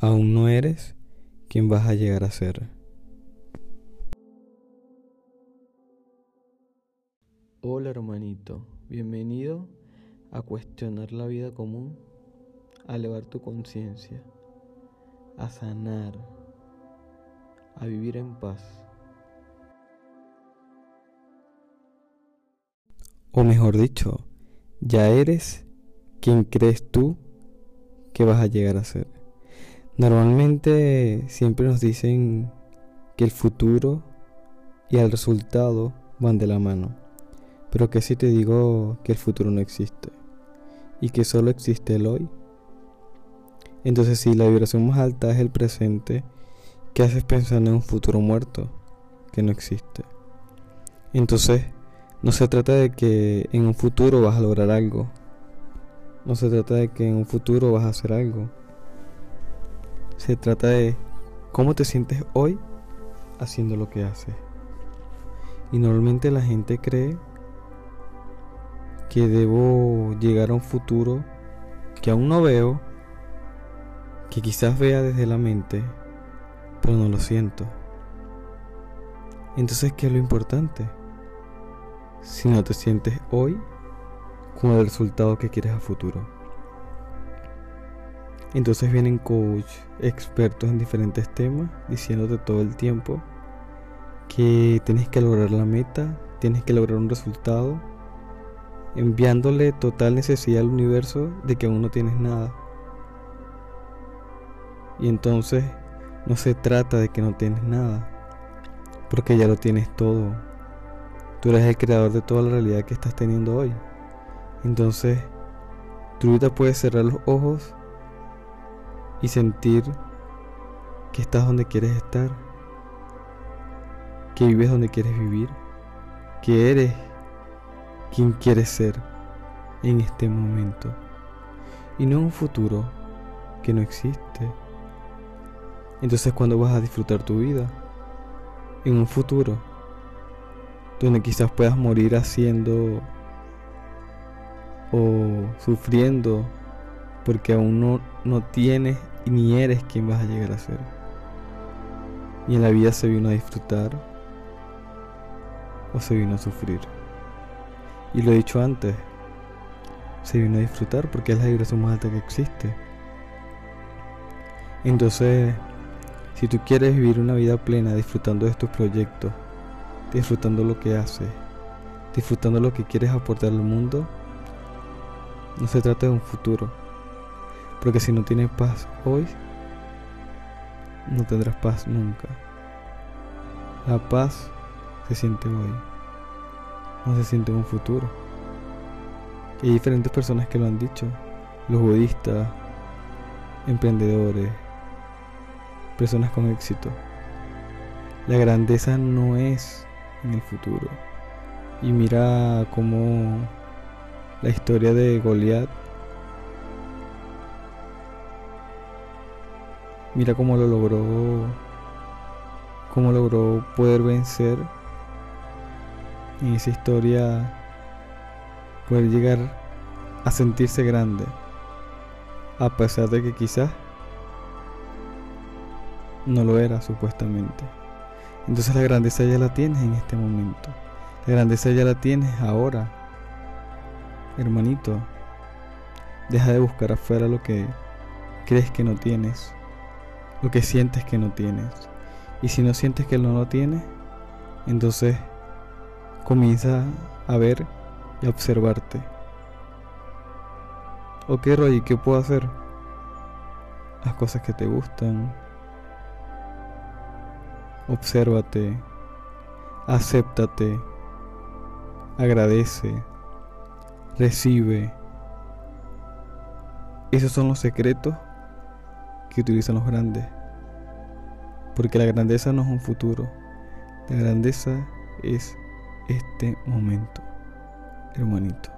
aún no eres quien vas a llegar a ser. Hola hermanito, bienvenido a cuestionar la vida común, a elevar tu conciencia, a sanar, a vivir en paz. O mejor dicho, ya eres quien crees tú que vas a llegar a ser. Normalmente siempre nos dicen que el futuro y el resultado van de la mano. Pero que si te digo que el futuro no existe y que solo existe el hoy. Entonces si la vibración más alta es el presente, ¿qué haces pensando en un futuro muerto que no existe? Entonces no se trata de que en un futuro vas a lograr algo. No se trata de que en un futuro vas a hacer algo. Se trata de cómo te sientes hoy haciendo lo que haces. Y normalmente la gente cree que debo llegar a un futuro que aún no veo, que quizás vea desde la mente, pero no lo siento. Entonces, ¿qué es lo importante? Si no te sientes hoy con el resultado que quieres a futuro. Entonces vienen coach, expertos en diferentes temas, diciéndote todo el tiempo que tienes que lograr la meta, tienes que lograr un resultado, enviándole total necesidad al universo de que aún no tienes nada. Y entonces no se trata de que no tienes nada, porque ya lo tienes todo. Tú eres el creador de toda la realidad que estás teniendo hoy. Entonces, tú ahorita puedes cerrar los ojos y sentir que estás donde quieres estar, que vives donde quieres vivir, que eres quien quieres ser en este momento y no un futuro que no existe. Entonces cuando vas a disfrutar tu vida en un futuro donde quizás puedas morir haciendo o sufriendo porque aún no, no tienes ni eres quien vas a llegar a ser. Y en la vida se vino a disfrutar o se vino a sufrir. Y lo he dicho antes, se vino a disfrutar porque es la vibración más alta que existe. Entonces, si tú quieres vivir una vida plena disfrutando de estos proyectos, disfrutando lo que haces, disfrutando lo que quieres aportar al mundo, no se trata de un futuro, porque si no tienes paz hoy, no tendrás paz nunca. La paz se siente hoy, no se siente en un futuro. hay diferentes personas que lo han dicho, los budistas, emprendedores, personas con éxito. La grandeza no es en el futuro. Y mira cómo la historia de Goliat Mira cómo lo logró, cómo logró poder vencer en esa historia, poder llegar a sentirse grande, a pesar de que quizás no lo era supuestamente. Entonces la grandeza ya la tienes en este momento. La grandeza ya la tienes ahora. Hermanito, deja de buscar afuera lo que crees que no tienes lo que sientes que no tienes. Y si no sientes que no lo tienes, entonces comienza a ver y a observarte. Ok, Roy, ¿qué puedo hacer? Las cosas que te gustan. Obsérvate. Acéptate. Agradece. Recibe. Esos son los secretos que utilizan los grandes. Porque la grandeza no es un futuro, la grandeza es este momento, hermanito.